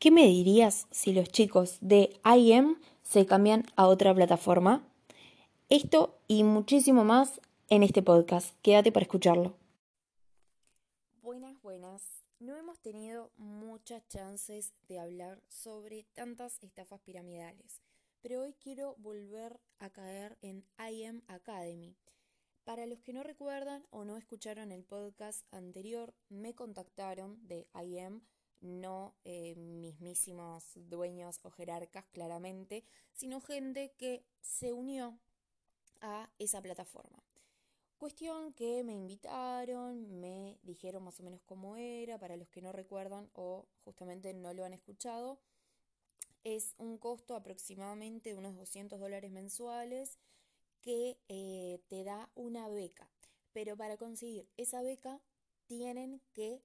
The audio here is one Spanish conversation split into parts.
¿Qué me dirías si los chicos de IM se cambian a otra plataforma? Esto y muchísimo más en este podcast. Quédate para escucharlo. Buenas, buenas. No hemos tenido muchas chances de hablar sobre tantas estafas piramidales, pero hoy quiero volver a caer en IM Academy. Para los que no recuerdan o no escucharon el podcast anterior, me contactaron de IM no eh, mismísimos dueños o jerarcas claramente, sino gente que se unió a esa plataforma. Cuestión que me invitaron, me dijeron más o menos cómo era, para los que no recuerdan o justamente no lo han escuchado, es un costo aproximadamente de unos 200 dólares mensuales que eh, te da una beca. Pero para conseguir esa beca tienen que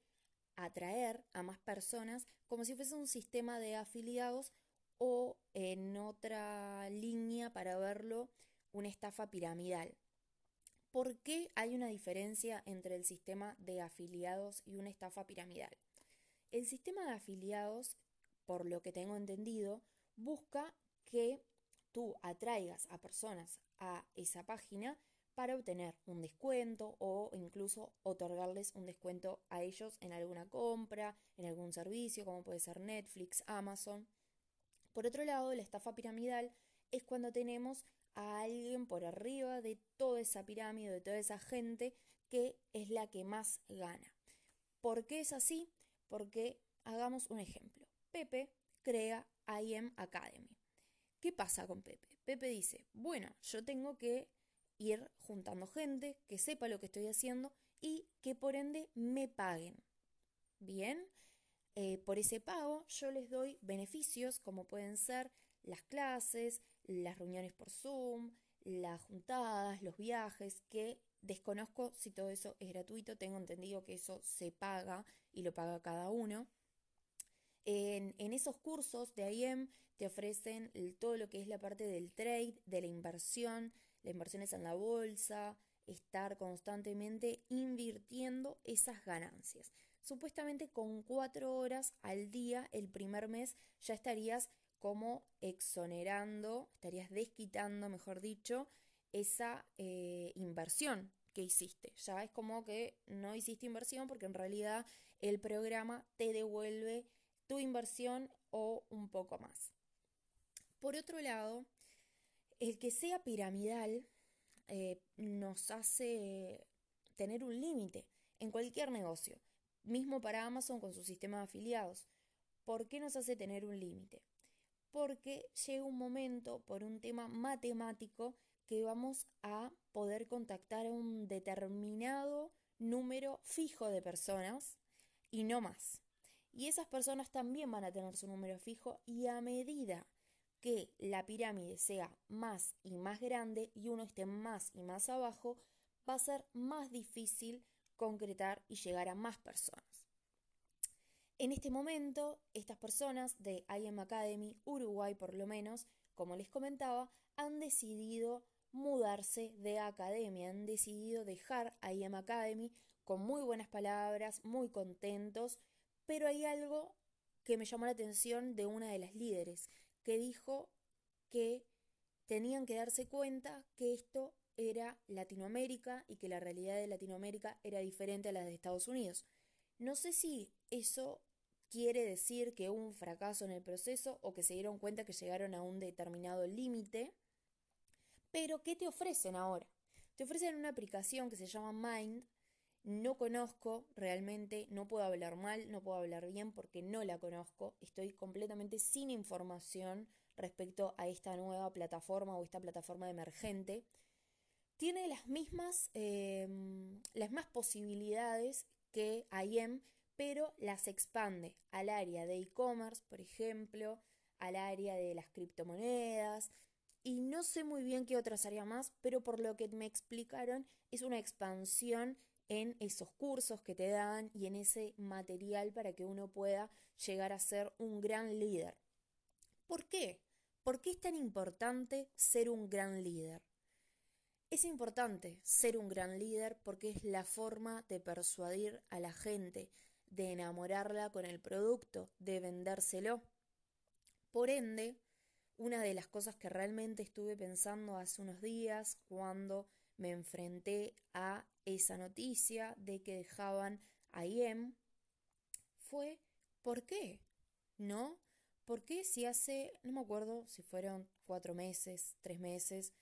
atraer a más personas como si fuese un sistema de afiliados o en otra línea para verlo una estafa piramidal. ¿Por qué hay una diferencia entre el sistema de afiliados y una estafa piramidal? El sistema de afiliados, por lo que tengo entendido, busca que tú atraigas a personas a esa página para obtener un descuento o incluso otorgarles un descuento a ellos en alguna compra, en algún servicio, como puede ser Netflix, Amazon. Por otro lado, la estafa piramidal es cuando tenemos a alguien por arriba de toda esa pirámide, de toda esa gente que es la que más gana. ¿Por qué es así? Porque hagamos un ejemplo. Pepe crea IM Academy. ¿Qué pasa con Pepe? Pepe dice, bueno, yo tengo que ir juntando gente que sepa lo que estoy haciendo y que por ende me paguen. Bien, eh, por ese pago yo les doy beneficios como pueden ser las clases, las reuniones por Zoom, las juntadas, los viajes, que desconozco si todo eso es gratuito, tengo entendido que eso se paga y lo paga cada uno. En, en, esos cursos de IEM te ofrecen todo lo que es la parte del trade, de la inversión, las inversiones en la bolsa, estar constantemente invirtiendo esas ganancias. Supuestamente con cuatro horas al día el primer mes ya estarías como exonerando, estarías desquitando, mejor dicho, esa eh, inversión que hiciste. Ya es como que no hiciste inversión porque en realidad el programa te devuelve tu inversión o un poco más. Por otro lado, el que sea piramidal eh, nos hace tener un límite en cualquier negocio, mismo para Amazon con su sistema de afiliados. ¿Por qué nos hace tener un límite? Porque llega un momento, por un tema matemático, que vamos a poder contactar a un determinado número fijo de personas y no más. Y esas personas también van a tener su número fijo y a medida que la pirámide sea más y más grande y uno esté más y más abajo, va a ser más difícil concretar y llegar a más personas. En este momento, estas personas de IM Academy, Uruguay por lo menos, como les comentaba, han decidido mudarse de academia, han decidido dejar IM Academy con muy buenas palabras, muy contentos, pero hay algo que me llamó la atención de una de las líderes, que dijo que tenían que darse cuenta que esto era Latinoamérica y que la realidad de Latinoamérica era diferente a la de Estados Unidos. No sé si eso quiere decir que hubo un fracaso en el proceso o que se dieron cuenta que llegaron a un determinado límite, pero ¿qué te ofrecen ahora? Te ofrecen una aplicación que se llama Mind. No conozco realmente, no puedo hablar mal, no puedo hablar bien porque no la conozco. Estoy completamente sin información respecto a esta nueva plataforma o esta plataforma emergente, tiene las mismas, em, las más posibilidades que IM, pero las expande al área de e-commerce, por ejemplo, al área de las criptomonedas, y no sé muy bien qué otras áreas más, pero por lo que me explicaron, es una expansión en esos cursos que te dan y en ese material para que uno pueda llegar a ser un gran líder. ¿Por qué? ¿Por qué es tan importante ser un gran líder? Es importante ser un gran líder porque es la forma de persuadir a la gente, de enamorarla con el producto, de vendérselo. Por ende, una de las cosas que realmente estuve pensando hace unos días cuando me enfrenté a esa noticia de que dejaban a IEM fue ¿por qué? ¿No? ¿Por qué si hace, no me acuerdo si fueron cuatro meses, tres meses,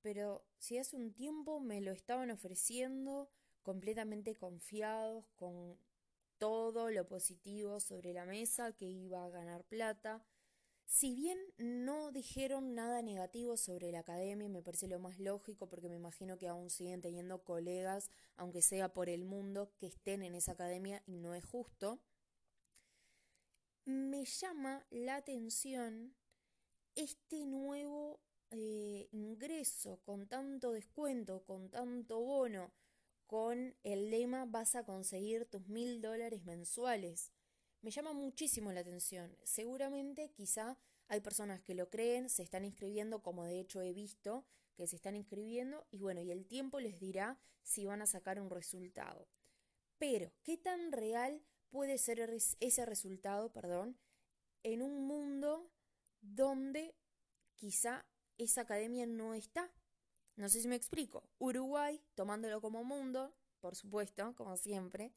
pero si hace un tiempo me lo estaban ofreciendo completamente confiados, con todo lo positivo sobre la mesa, que iba a ganar plata. Si bien no dijeron nada negativo sobre la academia, me parece lo más lógico porque me imagino que aún siguen teniendo colegas, aunque sea por el mundo, que estén en esa academia y no es justo, me llama la atención este nuevo eh, ingreso con tanto descuento, con tanto bono, con el lema vas a conseguir tus mil dólares mensuales. Me llama muchísimo la atención. Seguramente quizá hay personas que lo creen, se están inscribiendo, como de hecho he visto que se están inscribiendo, y bueno, y el tiempo les dirá si van a sacar un resultado. Pero, ¿qué tan real puede ser ese resultado, perdón, en un mundo donde quizá esa academia no está? No sé si me explico. Uruguay, tomándolo como mundo, por supuesto, como siempre.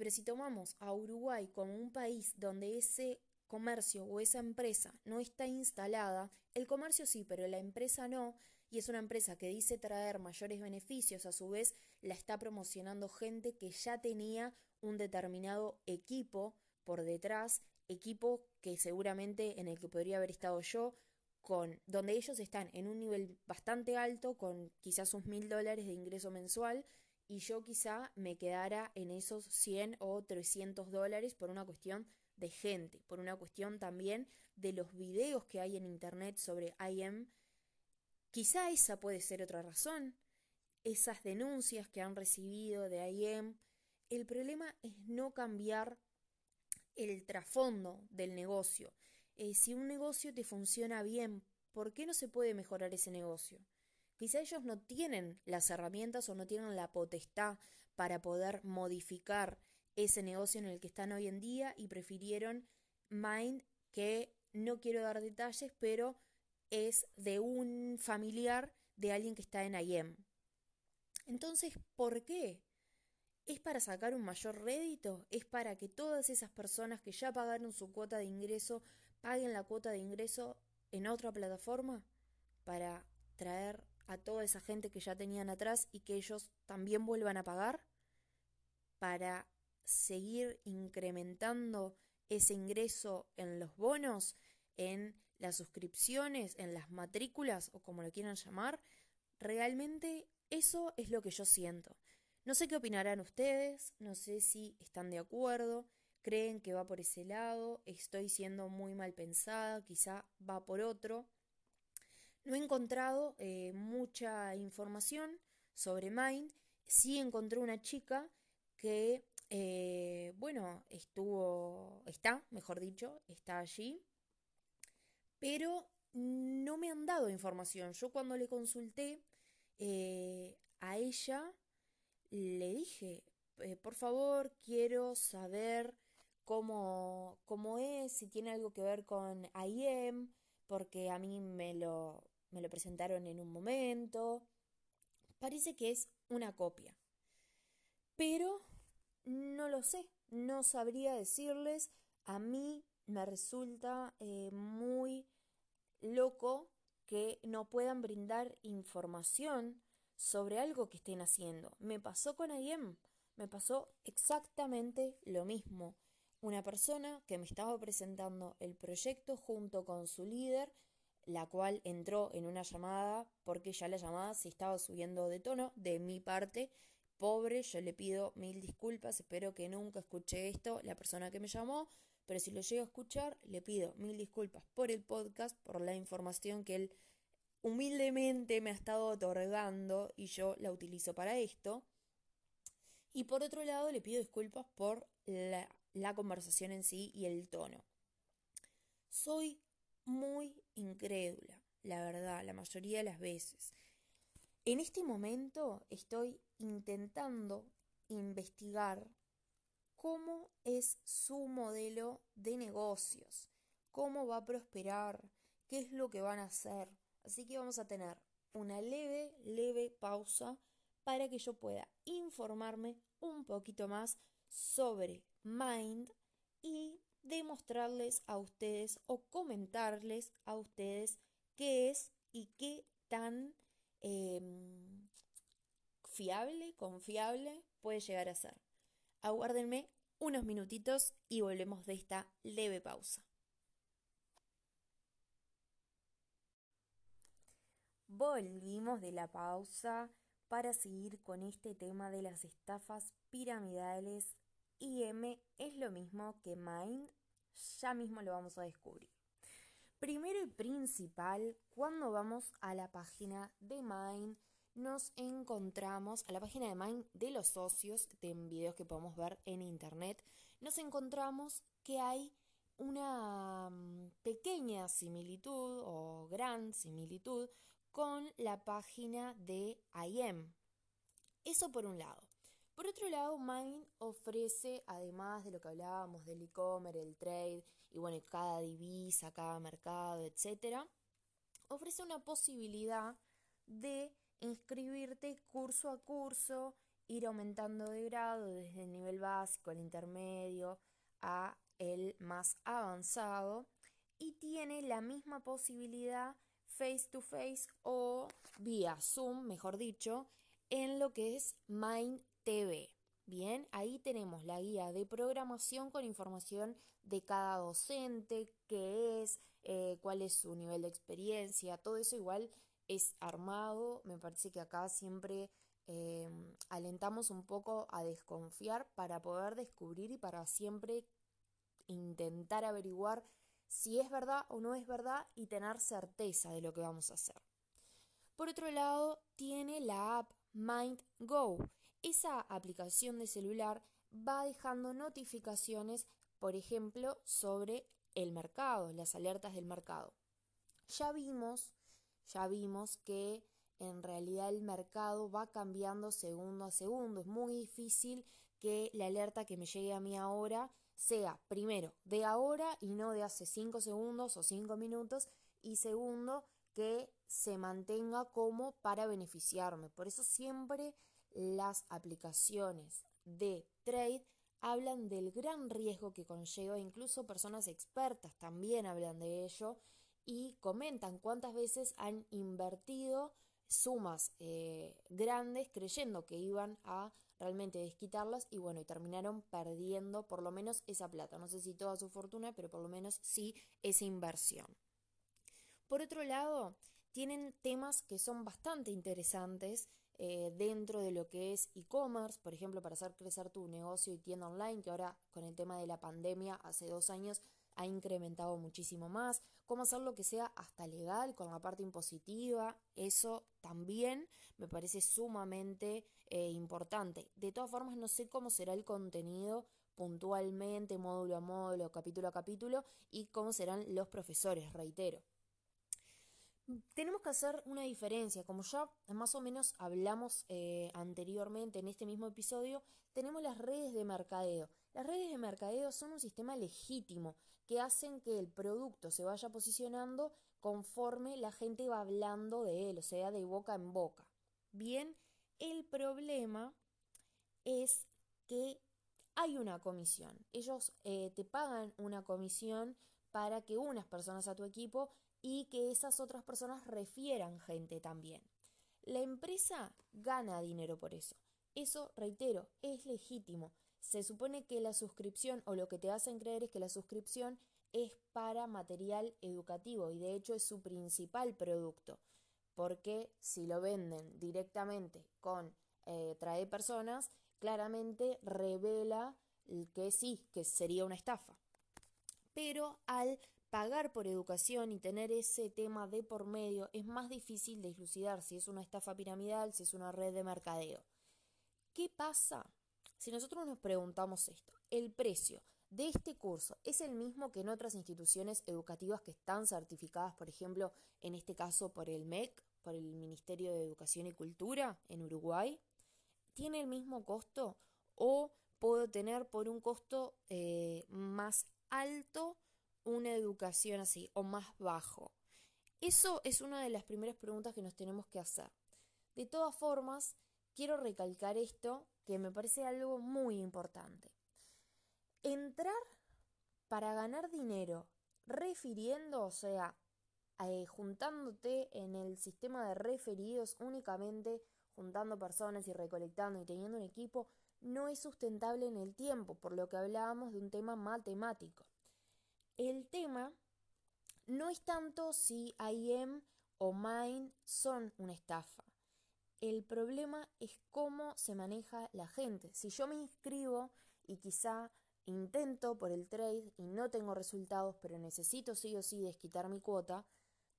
Pero si tomamos a Uruguay como un país donde ese comercio o esa empresa no está instalada, el comercio sí, pero la empresa no, y es una empresa que dice traer mayores beneficios, a su vez la está promocionando gente que ya tenía un determinado equipo por detrás, equipo que seguramente en el que podría haber estado yo, con donde ellos están en un nivel bastante alto, con quizás sus mil dólares de ingreso mensual, y yo quizá me quedara en esos 100 o 300 dólares por una cuestión de gente, por una cuestión también de los videos que hay en internet sobre IM. Quizá esa puede ser otra razón, esas denuncias que han recibido de IM. El problema es no cambiar el trasfondo del negocio, eh, si un negocio te funciona bien, ¿por qué no se puede mejorar ese negocio? Quizá ellos no tienen las herramientas o no tienen la potestad para poder modificar ese negocio en el que están hoy en día y prefirieron Mind, que no quiero dar detalles, pero es de un familiar de alguien que está en IEM. Entonces, ¿por qué? ¿Es para sacar un mayor rédito? ¿Es para que todas esas personas que ya pagaron su cuota de ingreso paguen la cuota de ingreso en otra plataforma para traer a toda esa gente que ya tenían atrás y que ellos también vuelvan a pagar para seguir incrementando ese ingreso en los bonos, en las suscripciones, en las matrículas o como lo quieran llamar, realmente eso es lo que yo siento. No sé qué opinarán ustedes, no sé si están de acuerdo, creen que va por ese lado, estoy siendo muy mal pensada, quizá va por otro. No he encontrado eh, mucha información sobre Mind, sí encontré una chica que, eh, bueno, estuvo, está, mejor dicho, está allí, pero no me han dado información. Yo cuando le consulté eh, a ella, le dije, por favor, quiero saber cómo, cómo es, si tiene algo que ver con IEM, porque a mí me lo, me lo presentaron en un momento. Parece que es una copia. Pero no lo sé, no sabría decirles. A mí me resulta eh, muy loco que no puedan brindar información sobre algo que estén haciendo. Me pasó con IEM, me pasó exactamente lo mismo una persona que me estaba presentando el proyecto junto con su líder, la cual entró en una llamada porque ya la llamada se estaba subiendo de tono de mi parte. Pobre, yo le pido mil disculpas, espero que nunca escuche esto la persona que me llamó, pero si lo llego a escuchar, le pido mil disculpas por el podcast, por la información que él humildemente me ha estado otorgando y yo la utilizo para esto. Y por otro lado, le pido disculpas por la la conversación en sí y el tono. Soy muy incrédula, la verdad, la mayoría de las veces. En este momento estoy intentando investigar cómo es su modelo de negocios, cómo va a prosperar, qué es lo que van a hacer. Así que vamos a tener una leve, leve pausa para que yo pueda informarme un poquito más sobre Mind y demostrarles a ustedes o comentarles a ustedes qué es y qué tan em, fiable, confiable puede llegar a ser. Aguárdenme unos minutitos y volvemos de esta leve pausa. Volvimos de la pausa para seguir con este tema de las estafas piramidales. IM es lo mismo que Mind, ya mismo lo vamos a descubrir. Primero y principal, cuando vamos a la página de Mind, nos encontramos, a la página de Mind de los socios, de videos que podemos ver en internet, nos encontramos que hay una mm, pequeña similitud o gran similitud con la página de IM. Eso por un lado. Por otro lado, Mind ofrece, además de lo que hablábamos del e-commerce, el trade, y bueno, cada divisa, cada mercado, etc., ofrece una posibilidad de inscribirte curso a curso, ir aumentando de grado desde el nivel básico, el intermedio, a el más avanzado, y tiene la misma posibilidad face to face o vía Zoom, mejor dicho, en lo que es Mind TV. Bien, ahí tenemos la guía de programación con información de cada docente, qué es, eh, cuál es su nivel de experiencia, todo eso igual es armado. Me parece que acá siempre em, alentamos un poco a desconfiar para poder descubrir y para siempre intentar averiguar si es verdad o no es verdad y tener certeza de lo que vamos a hacer. Por otro lado, tiene la app Mind Go. Esa aplicación de celular va dejando notificaciones, por ejemplo, sobre el mercado, las alertas del mercado. Ya vimos, ya vimos que en realidad el mercado va cambiando segundo a segundo. Es muy difícil que la alerta que me llegue a mí ahora sea primero de ahora y no de hace 5 segundos o 5 minutos y segundo que se mantenga como para beneficiarme. Por eso siempre las aplicaciones de trade hablan del gran riesgo que conlleva, incluso personas expertas también hablan de ello y comentan cuántas veces han invertido sumas eh, grandes creyendo que iban a realmente desquitarlas y bueno, y terminaron perdiendo por lo menos esa plata. No sé si toda su fortuna, pero por lo menos sí esa inversión. Por otro lado, tienen temas que son bastante interesantes eh, dentro de lo que es e-commerce, por ejemplo, para hacer crecer tu negocio y tienda online, que ahora con el tema de la pandemia hace dos años ha incrementado muchísimo más, cómo hacerlo que sea hasta legal con la parte impositiva, eso también me parece sumamente eh, importante. De todas formas, no sé cómo será el contenido puntualmente, módulo a módulo, capítulo a capítulo, y cómo serán los profesores, reitero. Tenemos que hacer una diferencia, como ya más o menos hablamos eh, anteriormente en este mismo episodio, tenemos las redes de mercadeo. Las redes de mercadeo son un sistema legítimo que hacen que el producto se vaya posicionando conforme la gente va hablando de él, o sea, de boca en boca. Bien, el problema es que hay una comisión. Ellos eh, te pagan una comisión para que unas personas a tu equipo y que esas otras personas refieran gente también. La empresa gana dinero por eso. Eso, reitero, es legítimo. Se supone que la suscripción o lo que te hacen creer es que la suscripción es para material educativo y de hecho es su principal producto, porque si lo venden directamente con eh, trae personas, claramente revela que sí, que sería una estafa. Pero al pagar por educación y tener ese tema de por medio es más difícil de dilucidar si es una estafa piramidal, si es una red de mercadeo. ¿Qué pasa si nosotros nos preguntamos esto? ¿El precio de este curso es el mismo que en otras instituciones educativas que están certificadas, por ejemplo, en este caso por el MEC, por el Ministerio de Educación y Cultura en Uruguay? ¿Tiene el mismo costo o puedo tener por un costo eh, más alto una educación así o más bajo? Eso es una de las primeras preguntas que nos tenemos que hacer. De todas formas, quiero recalcar esto que me parece algo muy importante. Entrar para ganar dinero refiriendo, o sea, eh, juntándote en el sistema de referidos únicamente, juntando personas y recolectando y teniendo un equipo, no es sustentable en el tiempo, por lo que hablábamos de un tema matemático. El tema no es tanto si IM o Mine son una estafa. El problema es cómo se maneja la gente. Si yo me inscribo y quizá intento por el trade y no tengo resultados, pero necesito sí o sí desquitar mi cuota,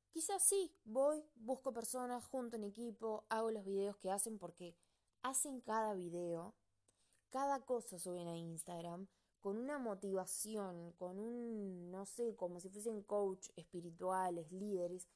quizás sí, voy, busco personas, junto en equipo, hago los videos que hacen porque hacen cada video, cada cosa suben a Instagram con una motivación, con un, no sé, como si fuesen coach espirituales, líderes,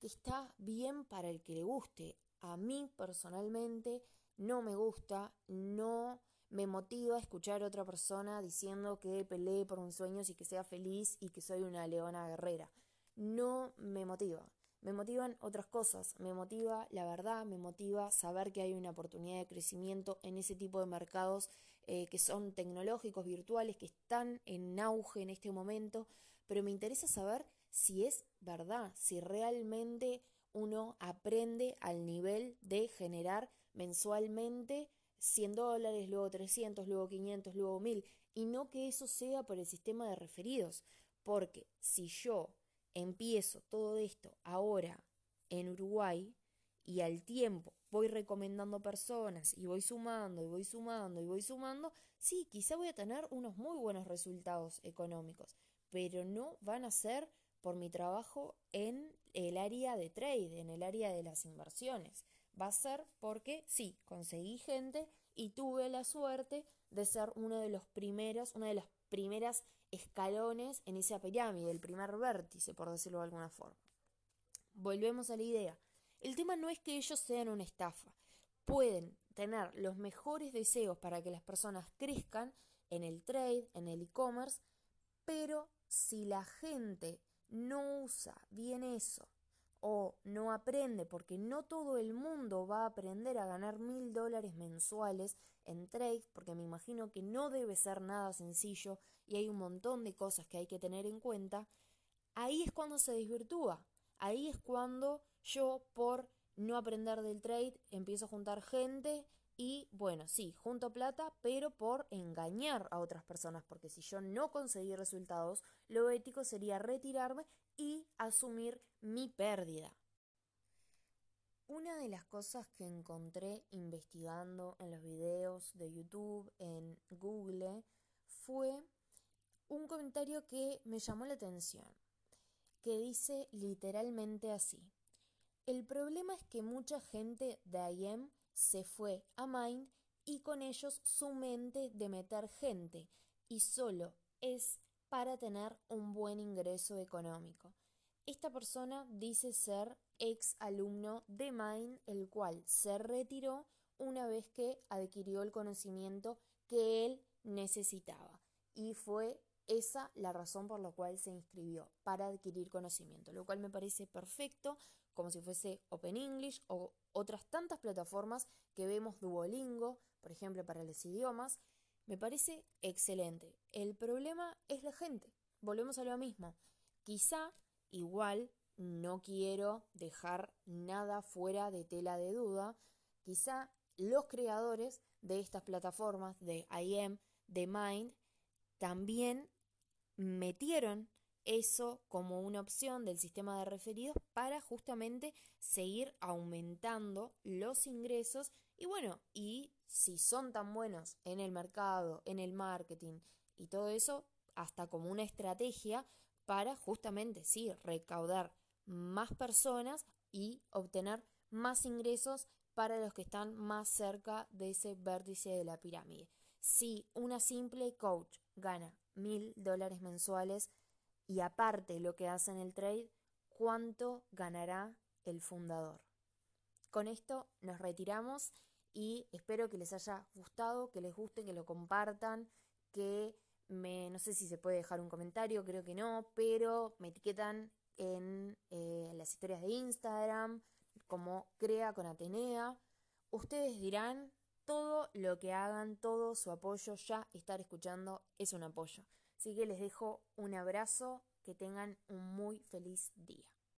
que está bien para el que le guste. A mí personalmente no me gusta, no me motiva escuchar a otra persona diciendo que pelee por un sueño y que sea feliz y que soy una leona guerrera. No me motiva. Me motivan otras cosas, me motiva la verdad, me motiva saber que hay una oportunidad de crecimiento en ese tipo de mercados eh, que son tecnológicos, virtuales, que están en auge en este momento, pero me interesa saber si es verdad, si realmente uno aprende al nivel de generar mensualmente 100 dólares, luego 300, luego 500, luego 1000, y no que eso sea por el sistema de referidos, porque si yo empiezo todo esto ahora en Uruguay y al tiempo voy recomendando personas y voy sumando y voy sumando y voy sumando, sí, quizá voy a tener unos muy buenos resultados económicos, pero no van a ser por mi trabajo en el área de trade, en el área de las inversiones. Va a ser porque sí, conseguí gente y tuve la suerte de ser uno de los primeros, una de las primeras escalones en esa pirámide, el primer vértice, por decirlo de alguna forma. Volvemos a la idea. El tema no es que ellos sean una estafa. Pueden tener los mejores deseos para que las personas crezcan en el trade, en el e-commerce, pero si la gente no usa bien eso o no aprende, porque no todo el mundo va a aprender a ganar mil dólares mensuales en trade, porque me imagino que no debe ser nada sencillo y hay un montón de cosas que hay que tener en cuenta, ahí es cuando se desvirtúa, ahí es cuando yo por no aprender del trade empiezo a juntar gente y bueno, sí, junto plata, pero por engañar a otras personas, porque si yo no conseguí resultados, lo ético sería retirarme y asumir mi pérdida. Una de las cosas que encontré investigando en los videos de YouTube, en Google, fue un comentario que me llamó la atención, que dice literalmente así. El problema es que mucha gente de IM se fue a Mind y con ellos su mente de meter gente y solo es para tener un buen ingreso económico. Esta persona dice ser ex alumno de Mind, el cual se retiró una vez que adquirió el conocimiento que él necesitaba. Y fue esa la razón por la cual se inscribió, para adquirir conocimiento, lo cual me parece perfecto, como si fuese Open English o otras tantas plataformas que vemos Duolingo, por ejemplo, para los idiomas, me parece excelente. El problema es la gente. Volvemos a lo mismo. Quizá, igual, no quiero dejar nada fuera de tela de duda, quizá los creadores de estas plataformas, de IM, de Mind, también metieron eso como una opción del sistema de referidos para justamente seguir aumentando los ingresos y bueno, y si son tan buenos en el mercado, en el marketing y todo eso, hasta como una estrategia para justamente, sí, recaudar más personas y obtener más ingresos para los que están más cerca de ese vértice de la pirámide. Si una simple coach gana mil dólares mensuales y aparte lo que hace en el trade, ¿cuánto ganará el fundador? Con esto nos retiramos y espero que les haya gustado, que les guste, que lo compartan, que me, no sé si se puede dejar un comentario, creo que no, pero me etiquetan en eh, las historias de Instagram como Crea con Atenea. Ustedes dirán, todo lo que hagan, todo su apoyo, ya estar escuchando es un apoyo. Así que les dejo un abrazo, que tengan un muy feliz día.